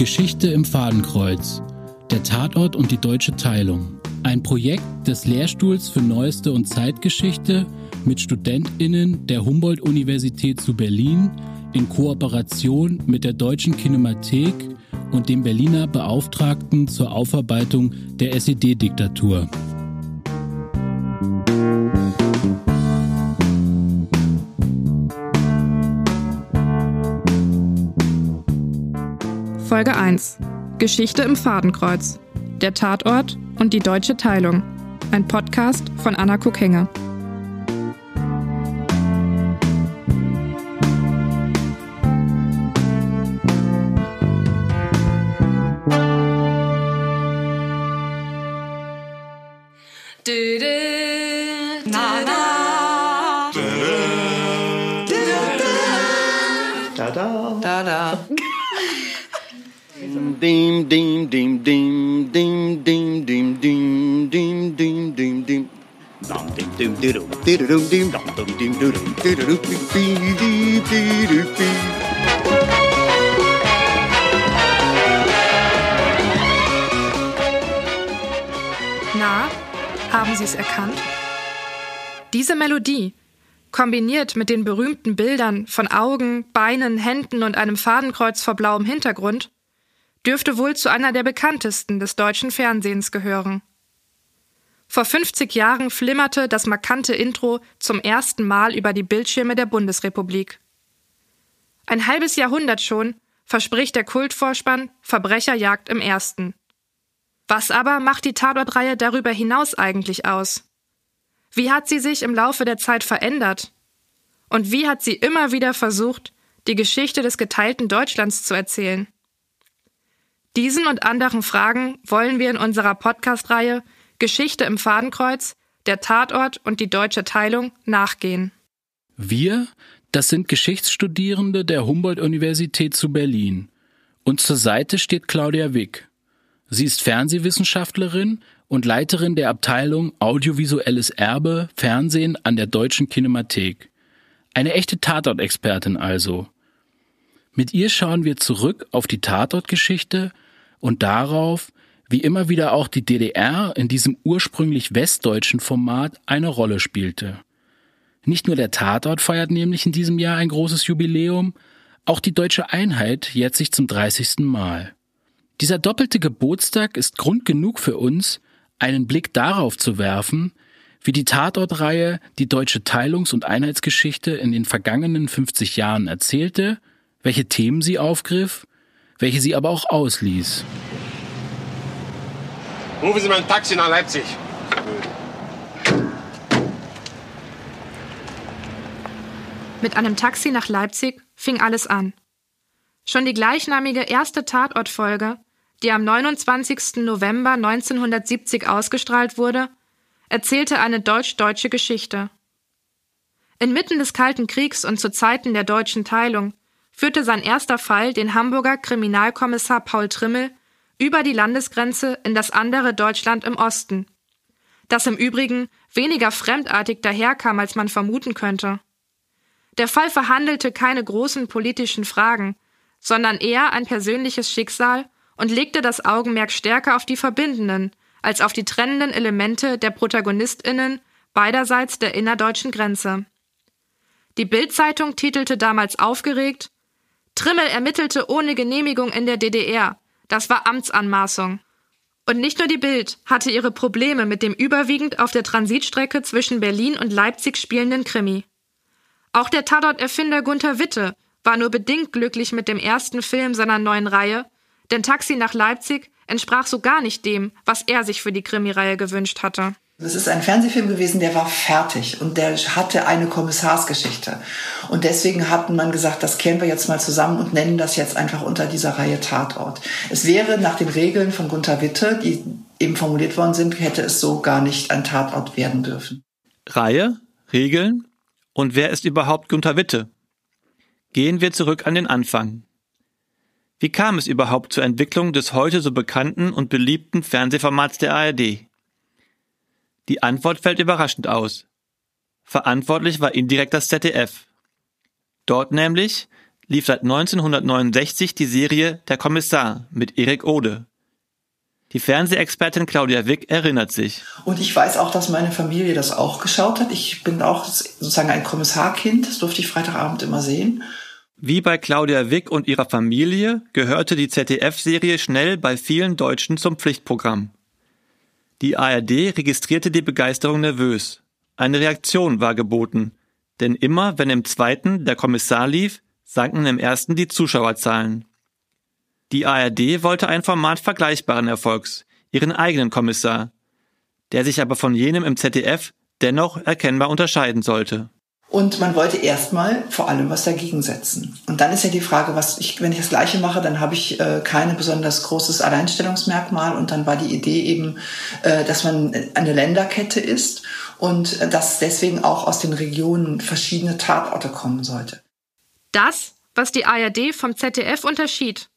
Geschichte im Fadenkreuz. Der Tatort und die deutsche Teilung. Ein Projekt des Lehrstuhls für Neueste und Zeitgeschichte mit StudentInnen der Humboldt-Universität zu Berlin in Kooperation mit der Deutschen Kinemathek und dem Berliner Beauftragten zur Aufarbeitung der SED-Diktatur. Folge 1 Geschichte im Fadenkreuz. Der Tatort und die deutsche Teilung. Ein Podcast von Anna Kuckhenge. Na, haben Sie es erkannt? Diese Melodie, kombiniert mit den berühmten Bildern von Augen, Beinen, Händen und einem Fadenkreuz vor blauem Hintergrund, dürfte wohl zu einer der bekanntesten des deutschen Fernsehens gehören. Vor 50 Jahren flimmerte das markante Intro zum ersten Mal über die Bildschirme der Bundesrepublik. Ein halbes Jahrhundert schon verspricht der Kultvorspann Verbrecherjagd im Ersten. Was aber macht die Tatortreihe darüber hinaus eigentlich aus? Wie hat sie sich im Laufe der Zeit verändert? Und wie hat sie immer wieder versucht, die Geschichte des geteilten Deutschlands zu erzählen? Diesen und anderen Fragen wollen wir in unserer Podcast-Reihe Geschichte im Fadenkreuz, der Tatort und die deutsche Teilung nachgehen. Wir, das sind Geschichtsstudierende der Humboldt-Universität zu Berlin. Und zur Seite steht Claudia Wick. Sie ist Fernsehwissenschaftlerin und Leiterin der Abteilung Audiovisuelles Erbe Fernsehen an der Deutschen Kinemathek. Eine echte Tatortexpertin also. Mit ihr schauen wir zurück auf die Tatortgeschichte und darauf, wie immer wieder auch die DDR in diesem ursprünglich westdeutschen Format eine Rolle spielte. Nicht nur der Tatort feiert nämlich in diesem Jahr ein großes Jubiläum, auch die deutsche Einheit jährt sich zum 30. Mal. Dieser doppelte Geburtstag ist Grund genug für uns, einen Blick darauf zu werfen, wie die Tatortreihe die deutsche Teilungs- und Einheitsgeschichte in den vergangenen 50 Jahren erzählte, welche Themen sie aufgriff, welche sie aber auch ausließ. Rufen Sie mal ein Taxi nach Leipzig. Mit einem Taxi nach Leipzig fing alles an. Schon die gleichnamige erste Tatortfolge, die am 29. November 1970 ausgestrahlt wurde, erzählte eine deutsch-deutsche Geschichte. Inmitten des Kalten Kriegs und zu Zeiten der deutschen Teilung führte sein erster Fall den Hamburger Kriminalkommissar Paul Trimmel über die Landesgrenze in das andere Deutschland im Osten, das im Übrigen weniger fremdartig daherkam, als man vermuten könnte. Der Fall verhandelte keine großen politischen Fragen, sondern eher ein persönliches Schicksal und legte das Augenmerk stärker auf die verbindenden als auf die trennenden Elemente der Protagonistinnen beiderseits der innerdeutschen Grenze. Die Bild-Zeitung titelte damals aufgeregt Trimmel ermittelte ohne Genehmigung in der DDR. Das war Amtsanmaßung. Und nicht nur die Bild hatte ihre Probleme mit dem überwiegend auf der Transitstrecke zwischen Berlin und Leipzig spielenden Krimi. Auch der Tatort-Erfinder Gunther Witte war nur bedingt glücklich mit dem ersten Film seiner neuen Reihe, denn Taxi nach Leipzig entsprach so gar nicht dem, was er sich für die Krimireihe gewünscht hatte. Das ist ein Fernsehfilm gewesen, der war fertig und der hatte eine Kommissarsgeschichte. Und deswegen hat man gesagt, das kehren wir jetzt mal zusammen und nennen das jetzt einfach unter dieser Reihe Tatort. Es wäre nach den Regeln von Gunther Witte, die eben formuliert worden sind, hätte es so gar nicht ein Tatort werden dürfen. Reihe, Regeln und wer ist überhaupt Gunther Witte? Gehen wir zurück an den Anfang. Wie kam es überhaupt zur Entwicklung des heute so bekannten und beliebten Fernsehformats der ARD? Die Antwort fällt überraschend aus. Verantwortlich war indirekt das ZDF. Dort nämlich lief seit 1969 die Serie Der Kommissar mit Erik Ode. Die Fernsehexpertin Claudia Wick erinnert sich. Und ich weiß auch, dass meine Familie das auch geschaut hat. Ich bin auch sozusagen ein Kommissarkind. Das durfte ich Freitagabend immer sehen. Wie bei Claudia Wick und ihrer Familie gehörte die ZDF-Serie schnell bei vielen Deutschen zum Pflichtprogramm. Die ARD registrierte die Begeisterung nervös. Eine Reaktion war geboten. Denn immer, wenn im zweiten der Kommissar lief, sanken im ersten die Zuschauerzahlen. Die ARD wollte ein Format vergleichbaren Erfolgs, ihren eigenen Kommissar, der sich aber von jenem im ZDF dennoch erkennbar unterscheiden sollte. Und man wollte erstmal vor allem was dagegen setzen. Und dann ist ja die Frage, was ich, wenn ich das Gleiche mache, dann habe ich äh, keine besonders großes Alleinstellungsmerkmal. Und dann war die Idee eben, äh, dass man eine Länderkette ist und äh, dass deswegen auch aus den Regionen verschiedene Tatorte kommen sollte. Das, was die ARD vom ZDF unterschied,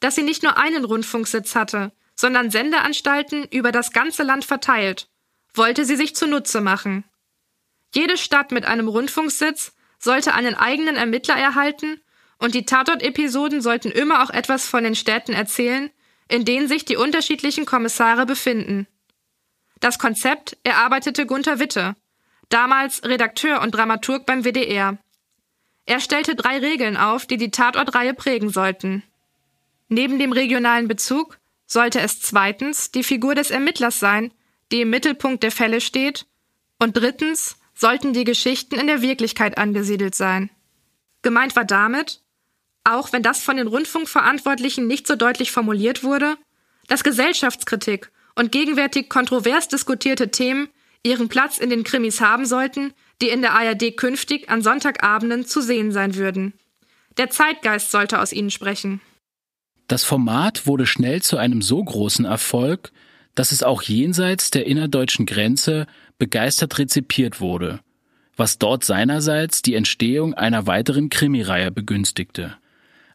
dass sie nicht nur einen Rundfunksitz hatte, sondern Sendeanstalten über das ganze Land verteilt, wollte sie sich zunutze machen. Jede Stadt mit einem Rundfunksitz sollte einen eigenen Ermittler erhalten und die Tatort-Episoden sollten immer auch etwas von den Städten erzählen, in denen sich die unterschiedlichen Kommissare befinden. Das Konzept erarbeitete Gunther Witte, damals Redakteur und Dramaturg beim WDR. Er stellte drei Regeln auf, die die Tatortreihe prägen sollten. Neben dem regionalen Bezug sollte es zweitens die Figur des Ermittlers sein, die im Mittelpunkt der Fälle steht, und drittens sollten die Geschichten in der Wirklichkeit angesiedelt sein. Gemeint war damit, auch wenn das von den Rundfunkverantwortlichen nicht so deutlich formuliert wurde, dass Gesellschaftskritik und gegenwärtig kontrovers diskutierte Themen ihren Platz in den Krimis haben sollten, die in der ARD künftig an Sonntagabenden zu sehen sein würden. Der Zeitgeist sollte aus ihnen sprechen. Das Format wurde schnell zu einem so großen Erfolg, dass es auch jenseits der innerdeutschen Grenze begeistert rezipiert wurde, was dort seinerseits die Entstehung einer weiteren Krimireihe begünstigte.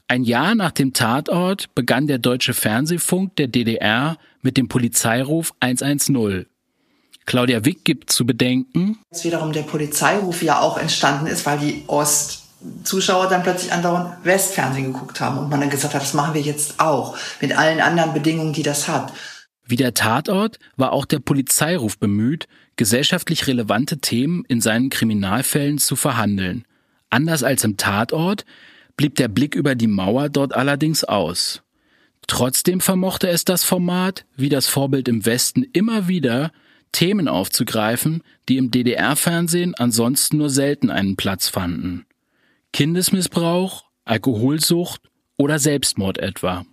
Ein Jahr nach dem Tatort begann der deutsche Fernsehfunk der DDR mit dem Polizeiruf 110. Claudia Wick gibt zu bedenken, dass wiederum der Polizeiruf ja auch entstanden ist, weil die Ost Zuschauer dann plötzlich andauernd Westfernsehen geguckt haben und man dann gesagt hat, das machen wir jetzt auch mit allen anderen Bedingungen, die das hat. Wie der Tatort war auch der Polizeiruf bemüht, gesellschaftlich relevante Themen in seinen Kriminalfällen zu verhandeln. Anders als im Tatort blieb der Blick über die Mauer dort allerdings aus. Trotzdem vermochte es das Format, wie das Vorbild im Westen immer wieder, Themen aufzugreifen, die im DDR-Fernsehen ansonsten nur selten einen Platz fanden. Kindesmissbrauch, Alkoholsucht oder Selbstmord etwa.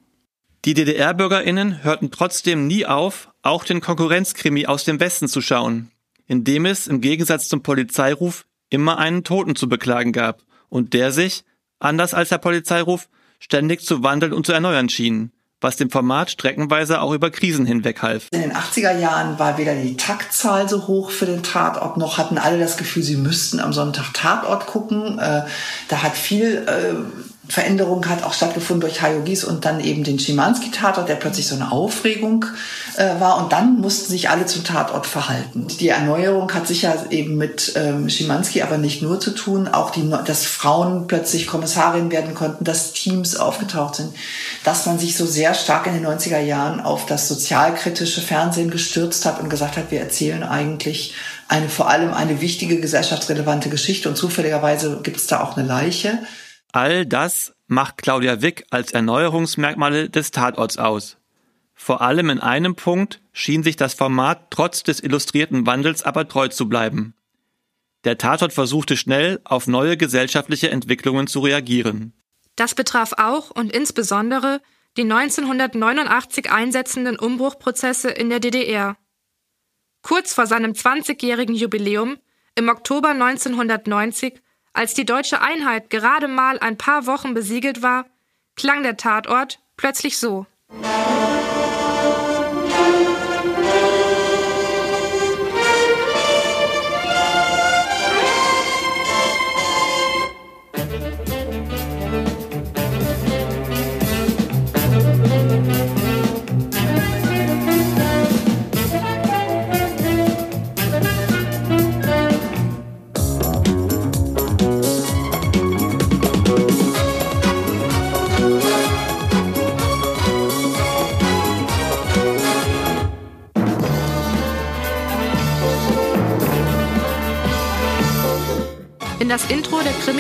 Die DDR-Bürgerinnen hörten trotzdem nie auf, auch den Konkurrenzkrimi aus dem Westen zu schauen, in dem es im Gegensatz zum Polizeiruf immer einen Toten zu beklagen gab und der sich, anders als der Polizeiruf, ständig zu wandeln und zu erneuern schien was dem Format streckenweise auch über Krisen hinweg half. In den 80er Jahren war weder die Taktzahl so hoch für den Tatort, noch hatten alle das Gefühl, sie müssten am Sonntag Tatort gucken. Äh, da hat viel äh, Veränderung hat auch stattgefunden durch Hajo Gies und dann eben den Schimanski-Tatort, der plötzlich so eine Aufregung äh, war. Und dann mussten sich alle zum Tatort verhalten. Die Erneuerung hat sicher eben mit ähm, Schimanski aber nicht nur zu tun, auch die, dass Frauen plötzlich Kommissarin werden konnten, dass Teams aufgetaucht sind, dass man sich so sehr stark in den 90er Jahren auf das sozialkritische Fernsehen gestürzt hat und gesagt hat, wir erzählen eigentlich eine vor allem eine wichtige gesellschaftsrelevante Geschichte und zufälligerweise gibt es da auch eine Leiche. All das macht Claudia Wick als Erneuerungsmerkmale des Tatorts aus. Vor allem in einem Punkt schien sich das Format trotz des illustrierten Wandels aber treu zu bleiben. Der Tatort versuchte schnell auf neue gesellschaftliche Entwicklungen zu reagieren. Das betraf auch und insbesondere die 1989 einsetzenden Umbruchprozesse in der DDR. Kurz vor seinem 20-jährigen Jubiläum, im Oktober 1990, als die deutsche Einheit gerade mal ein paar Wochen besiegelt war, klang der Tatort plötzlich so.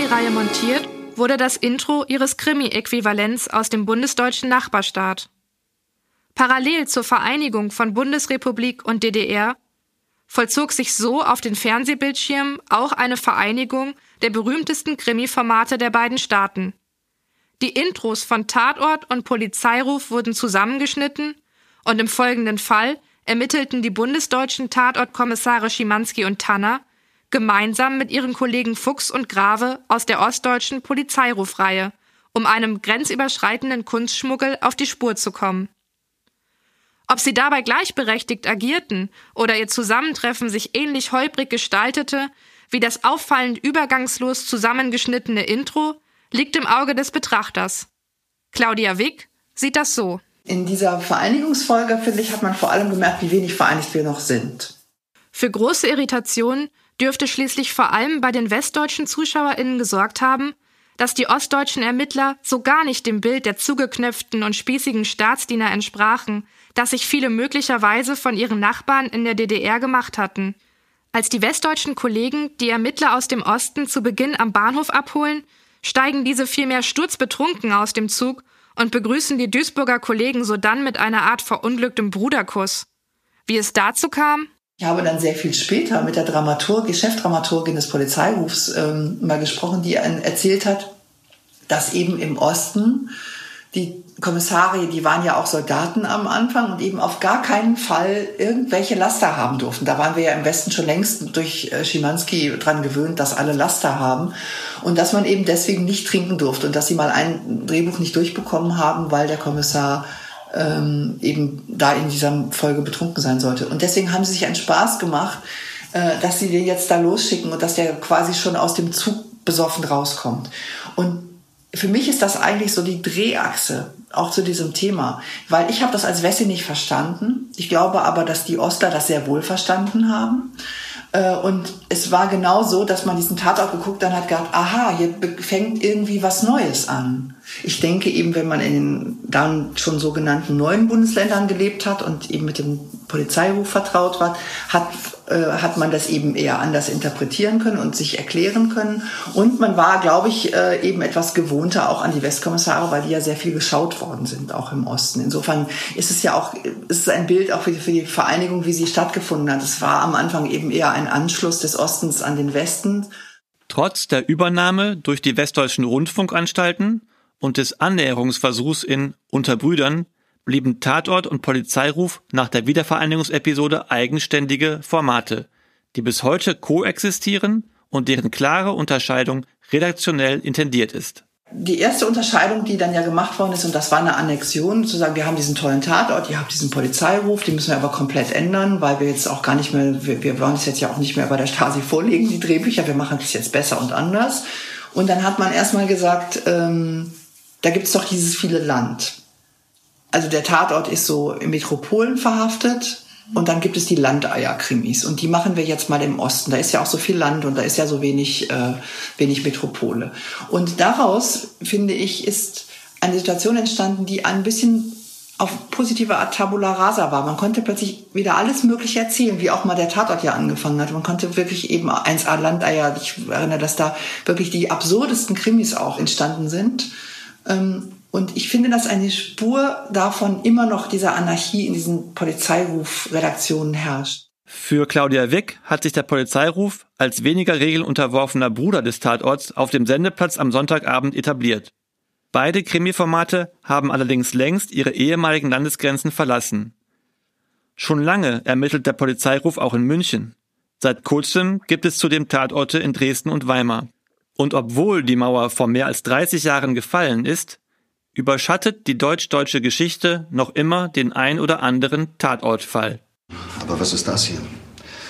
Krimireihe montiert wurde das Intro ihres Krimi-Äquivalents aus dem bundesdeutschen Nachbarstaat. Parallel zur Vereinigung von Bundesrepublik und DDR vollzog sich so auf den Fernsehbildschirmen auch eine Vereinigung der berühmtesten Krimi-Formate der beiden Staaten. Die Intros von Tatort und Polizeiruf wurden zusammengeschnitten und im folgenden Fall ermittelten die bundesdeutschen Tatortkommissare Schimanski und Tanner gemeinsam mit ihren Kollegen Fuchs und Grave aus der ostdeutschen Polizeirufreihe, um einem grenzüberschreitenden Kunstschmuggel auf die Spur zu kommen. Ob sie dabei gleichberechtigt agierten oder ihr Zusammentreffen sich ähnlich holprig gestaltete wie das auffallend übergangslos zusammengeschnittene Intro, liegt im Auge des Betrachters. Claudia Wick sieht das so. In dieser Vereinigungsfolge, finde ich, hat man vor allem gemerkt, wie wenig vereinigt wir noch sind. Für große Irritation dürfte schließlich vor allem bei den westdeutschen ZuschauerInnen gesorgt haben, dass die ostdeutschen Ermittler so gar nicht dem Bild der zugeknöpften und spießigen Staatsdiener entsprachen, das sich viele möglicherweise von ihren Nachbarn in der DDR gemacht hatten. Als die westdeutschen Kollegen die Ermittler aus dem Osten zu Beginn am Bahnhof abholen, steigen diese vielmehr sturzbetrunken aus dem Zug und begrüßen die Duisburger Kollegen sodann mit einer Art verunglücktem Bruderkuss. Wie es dazu kam? Ich habe dann sehr viel später mit der Dramaturgin, Chefdramaturgin des Polizeirufs ähm, mal gesprochen, die erzählt hat, dass eben im Osten die Kommissare, die waren ja auch Soldaten am Anfang und eben auf gar keinen Fall irgendwelche Laster haben durften. Da waren wir ja im Westen schon längst durch äh, Schimanski dran gewöhnt, dass alle Laster haben und dass man eben deswegen nicht trinken durfte und dass sie mal ein Drehbuch nicht durchbekommen haben, weil der Kommissar ähm, eben da in dieser Folge betrunken sein sollte. Und deswegen haben sie sich einen Spaß gemacht, äh, dass sie den jetzt da losschicken und dass der quasi schon aus dem Zug besoffen rauskommt. Und für mich ist das eigentlich so die Drehachse auch zu diesem Thema, weil ich habe das als Wessi nicht verstanden. Ich glaube aber, dass die Ostler das sehr wohl verstanden haben. Äh, und es war genau so, dass man diesen Tatort geguckt dann hat gedacht, aha, hier fängt irgendwie was Neues an. Ich denke eben, wenn man in den dann schon sogenannten neuen Bundesländern gelebt hat und eben mit dem Polizeiruf vertraut war, hat, äh, hat man das eben eher anders interpretieren können und sich erklären können. Und man war, glaube ich, äh, eben etwas gewohnter auch an die Westkommissare, weil die ja sehr viel geschaut worden sind, auch im Osten. Insofern ist es ja auch, ist es ein Bild auch für die, für die Vereinigung, wie sie stattgefunden hat. Es war am Anfang eben eher ein Anschluss des Ostens an den Westen. Trotz der Übernahme durch die westdeutschen Rundfunkanstalten und des Annäherungsversuchs in Unter Brüdern blieben Tatort und Polizeiruf nach der Wiedervereinigungsepisode eigenständige Formate, die bis heute koexistieren und deren klare Unterscheidung redaktionell intendiert ist. Die erste Unterscheidung, die dann ja gemacht worden ist, und das war eine Annexion, zu sagen, wir haben diesen tollen Tatort, ihr habt diesen Polizeiruf, den müssen wir aber komplett ändern, weil wir jetzt auch gar nicht mehr, wir, wir wollen es jetzt ja auch nicht mehr bei der Stasi vorlegen, die Drehbücher, wir machen es jetzt besser und anders. Und dann hat man erstmal gesagt, ähm, da gibt's doch dieses viele Land. Also der Tatort ist so in Metropolen verhaftet und dann gibt es die Landeier-Krimis und die machen wir jetzt mal im Osten. Da ist ja auch so viel Land und da ist ja so wenig, äh, wenig Metropole. Und daraus, finde ich, ist eine Situation entstanden, die ein bisschen auf positive Art Tabula Rasa war. Man konnte plötzlich wieder alles Mögliche erzählen, wie auch mal der Tatort ja angefangen hat. Man konnte wirklich eben 1A Landeier, ich erinnere, dass da wirklich die absurdesten Krimis auch entstanden sind. Ähm, und ich finde, dass eine Spur davon immer noch dieser Anarchie in diesen Polizeirufredaktionen herrscht. Für Claudia Wick hat sich der Polizeiruf als weniger regelunterworfener Bruder des Tatorts auf dem Sendeplatz am Sonntagabend etabliert. Beide Krimiformate haben allerdings längst ihre ehemaligen Landesgrenzen verlassen. Schon lange ermittelt der Polizeiruf auch in München. Seit kurzem gibt es zudem Tatorte in Dresden und Weimar. Und obwohl die Mauer vor mehr als 30 Jahren gefallen ist, überschattet die deutsch-deutsche Geschichte noch immer den ein oder anderen Tatortfall. Aber was ist das hier?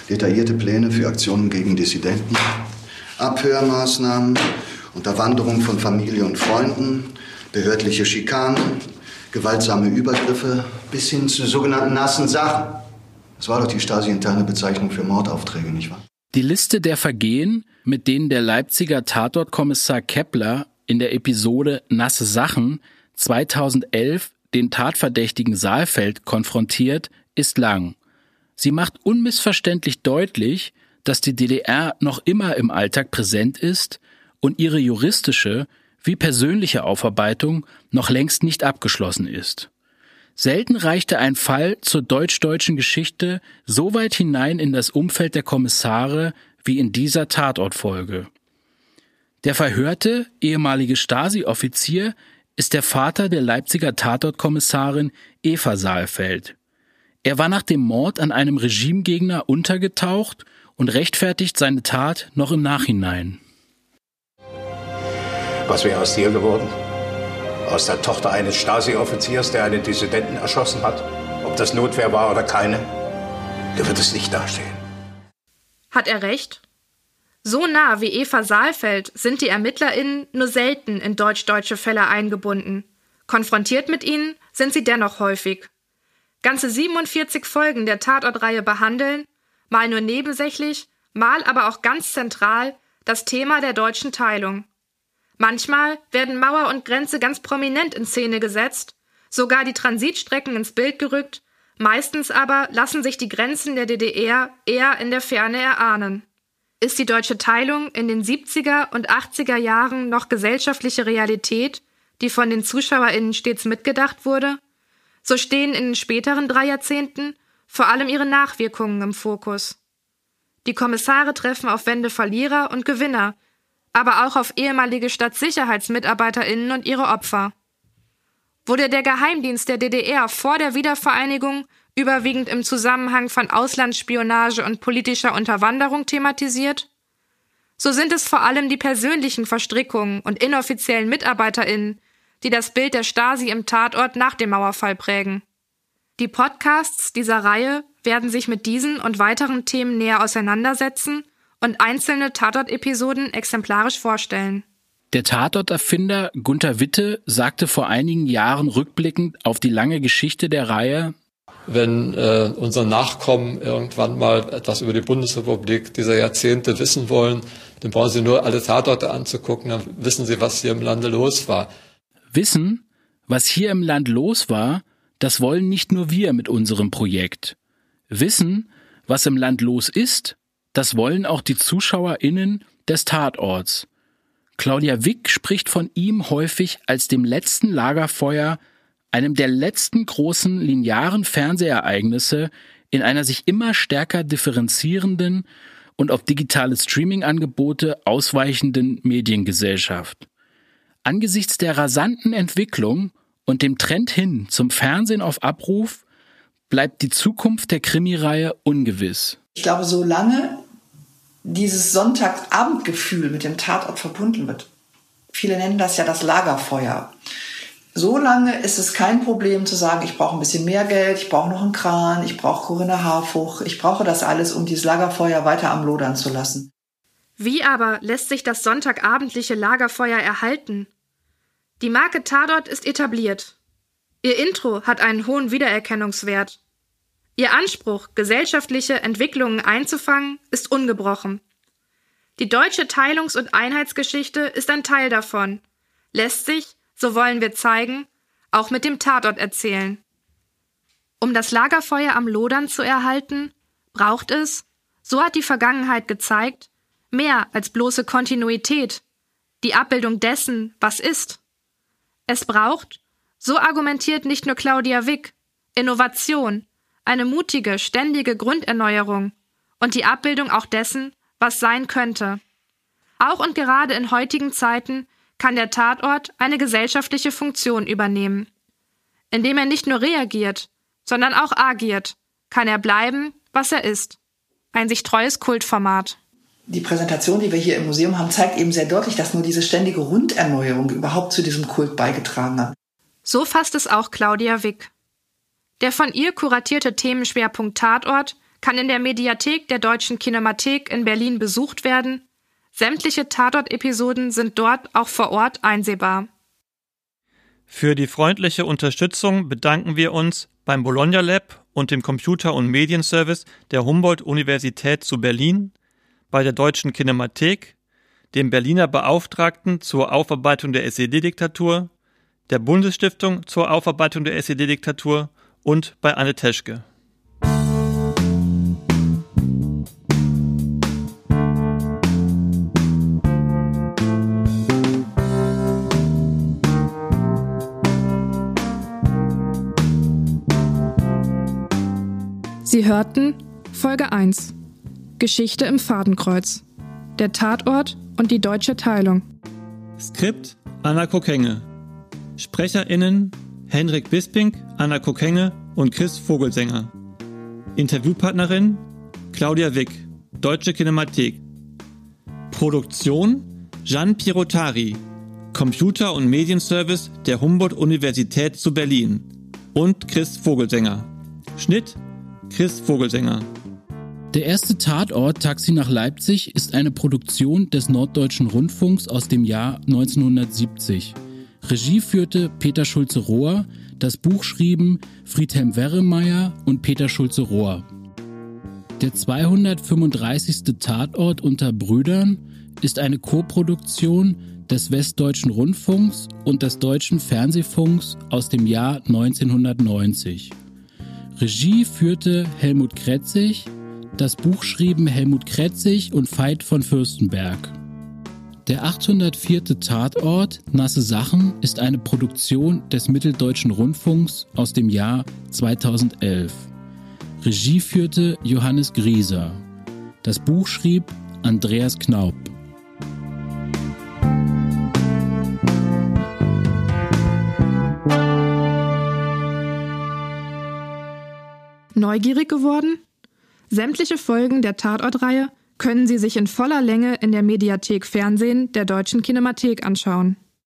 Detaillierte Pläne für Aktionen gegen Dissidenten, Abhörmaßnahmen, Unterwanderung von Familie und Freunden, behördliche Schikanen, gewaltsame Übergriffe bis hin zu sogenannten nassen Sachen. Das war doch die Stasi-interne Bezeichnung für Mordaufträge, nicht wahr? Die Liste der Vergehen, mit denen der Leipziger Tatortkommissar Kepler in der Episode Nasse Sachen 2011 den Tatverdächtigen Saalfeld konfrontiert, ist lang. Sie macht unmissverständlich deutlich, dass die DDR noch immer im Alltag präsent ist und ihre juristische wie persönliche Aufarbeitung noch längst nicht abgeschlossen ist. Selten reichte ein Fall zur deutsch-deutschen Geschichte so weit hinein in das Umfeld der Kommissare wie in dieser Tatortfolge. Der verhörte ehemalige Stasi-Offizier ist der Vater der Leipziger Tatortkommissarin Eva Saalfeld. Er war nach dem Mord an einem Regimegegner untergetaucht und rechtfertigt seine Tat noch im Nachhinein. Was wäre aus dir geworden? Aus der Tochter eines Stasi-Offiziers, der einen Dissidenten erschossen hat? Ob das Notwehr war oder keine? Du wird es nicht dastehen. Hat er recht? So nah wie Eva Saalfeld sind die ErmittlerInnen nur selten in deutsch-deutsche Fälle eingebunden. Konfrontiert mit ihnen sind sie dennoch häufig. Ganze 47 Folgen der Tatortreihe behandeln, mal nur nebensächlich, mal aber auch ganz zentral, das Thema der deutschen Teilung. Manchmal werden Mauer und Grenze ganz prominent in Szene gesetzt, sogar die Transitstrecken ins Bild gerückt, meistens aber lassen sich die Grenzen der DDR eher in der Ferne erahnen. Ist die deutsche Teilung in den 70er und 80er Jahren noch gesellschaftliche Realität, die von den ZuschauerInnen stets mitgedacht wurde? So stehen in den späteren drei Jahrzehnten vor allem ihre Nachwirkungen im Fokus. Die Kommissare treffen auf Wende Verlierer und Gewinner, aber auch auf ehemalige Stadtsicherheitsmitarbeiterinnen und ihre Opfer. Wurde der Geheimdienst der DDR vor der Wiedervereinigung überwiegend im Zusammenhang von Auslandsspionage und politischer Unterwanderung thematisiert? So sind es vor allem die persönlichen Verstrickungen und inoffiziellen Mitarbeiterinnen, die das Bild der Stasi im Tatort nach dem Mauerfall prägen. Die Podcasts dieser Reihe werden sich mit diesen und weiteren Themen näher auseinandersetzen und einzelne Tatort-Episoden exemplarisch vorstellen. Der Tatort-Erfinder Gunther Witte sagte vor einigen Jahren rückblickend auf die lange Geschichte der Reihe, wenn äh, unsere Nachkommen irgendwann mal etwas über die Bundesrepublik dieser Jahrzehnte wissen wollen, dann brauchen sie nur alle Tatorte anzugucken, dann wissen sie, was hier im Lande los war. Wissen, was hier im Land los war, das wollen nicht nur wir mit unserem Projekt. Wissen, was im Land los ist, das wollen auch die ZuschauerInnen des Tatorts. Claudia Wick spricht von ihm häufig als dem letzten Lagerfeuer, einem der letzten großen linearen Fernsehereignisse in einer sich immer stärker differenzierenden und auf digitale Streaming-Angebote ausweichenden Mediengesellschaft. Angesichts der rasanten Entwicklung und dem Trend hin zum Fernsehen auf Abruf bleibt die Zukunft der Krimireihe ungewiss. Ich glaube, solange dieses Sonntagabendgefühl mit dem Tatort verbunden wird, viele nennen das ja das Lagerfeuer, solange ist es kein Problem zu sagen, ich brauche ein bisschen mehr Geld, ich brauche noch einen Kran, ich brauche Corinna Harfuch, ich brauche das alles, um dieses Lagerfeuer weiter am Lodern zu lassen. Wie aber lässt sich das sonntagabendliche Lagerfeuer erhalten? Die Marke Tatort ist etabliert. Ihr Intro hat einen hohen Wiedererkennungswert. Ihr Anspruch, gesellschaftliche Entwicklungen einzufangen, ist ungebrochen. Die deutsche Teilungs- und Einheitsgeschichte ist ein Teil davon, lässt sich, so wollen wir zeigen, auch mit dem Tatort erzählen. Um das Lagerfeuer am Lodern zu erhalten, braucht es, so hat die Vergangenheit gezeigt, mehr als bloße Kontinuität, die Abbildung dessen, was ist. Es braucht, so argumentiert nicht nur Claudia Wick, Innovation, eine mutige, ständige Grunderneuerung und die Abbildung auch dessen, was sein könnte. Auch und gerade in heutigen Zeiten kann der Tatort eine gesellschaftliche Funktion übernehmen. Indem er nicht nur reagiert, sondern auch agiert, kann er bleiben, was er ist. Ein sich treues Kultformat die Präsentation, die wir hier im Museum haben, zeigt eben sehr deutlich, dass nur diese ständige Runderneuerung überhaupt zu diesem Kult beigetragen hat. So fasst es auch Claudia Wick. Der von ihr kuratierte Themenschwerpunkt Tatort kann in der Mediathek der Deutschen Kinemathek in Berlin besucht werden. Sämtliche Tatort-Episoden sind dort auch vor Ort einsehbar. Für die freundliche Unterstützung bedanken wir uns beim Bologna Lab und dem Computer- und Medienservice der Humboldt-Universität zu Berlin bei der Deutschen Kinemathek, dem Berliner Beauftragten zur Aufarbeitung der SED-Diktatur, der Bundesstiftung zur Aufarbeitung der SED-Diktatur und bei Anne Teschke. Sie hörten Folge 1 Geschichte im Fadenkreuz. Der Tatort und die deutsche Teilung. Skript Anna Kokenge. SprecherInnen Henrik Bisping, Anna Kokenge und Chris Vogelsänger. Interviewpartnerin Claudia Wick, Deutsche Kinemathek. Produktion Gian Pirotari, Computer- und Medienservice der Humboldt-Universität zu Berlin und Chris Vogelsänger. Schnitt Chris Vogelsänger. Der erste Tatort Taxi nach Leipzig ist eine Produktion des Norddeutschen Rundfunks aus dem Jahr 1970. Regie führte Peter Schulze-Rohr, das Buch schrieben Friedhelm Werremeyer und Peter Schulze-Rohr. Der 235. Tatort unter Brüdern ist eine Koproduktion des Westdeutschen Rundfunks und des Deutschen Fernsehfunks aus dem Jahr 1990. Regie führte Helmut Kretzig, das Buch schrieben Helmut Kretzig und Veit von Fürstenberg. Der 804. Tatort Nasse Sachen ist eine Produktion des Mitteldeutschen Rundfunks aus dem Jahr 2011. Regie führte Johannes Grieser. Das Buch schrieb Andreas Knaub. Neugierig geworden? Sämtliche Folgen der Tatortreihe können Sie sich in voller Länge in der Mediathek Fernsehen der Deutschen Kinemathek anschauen.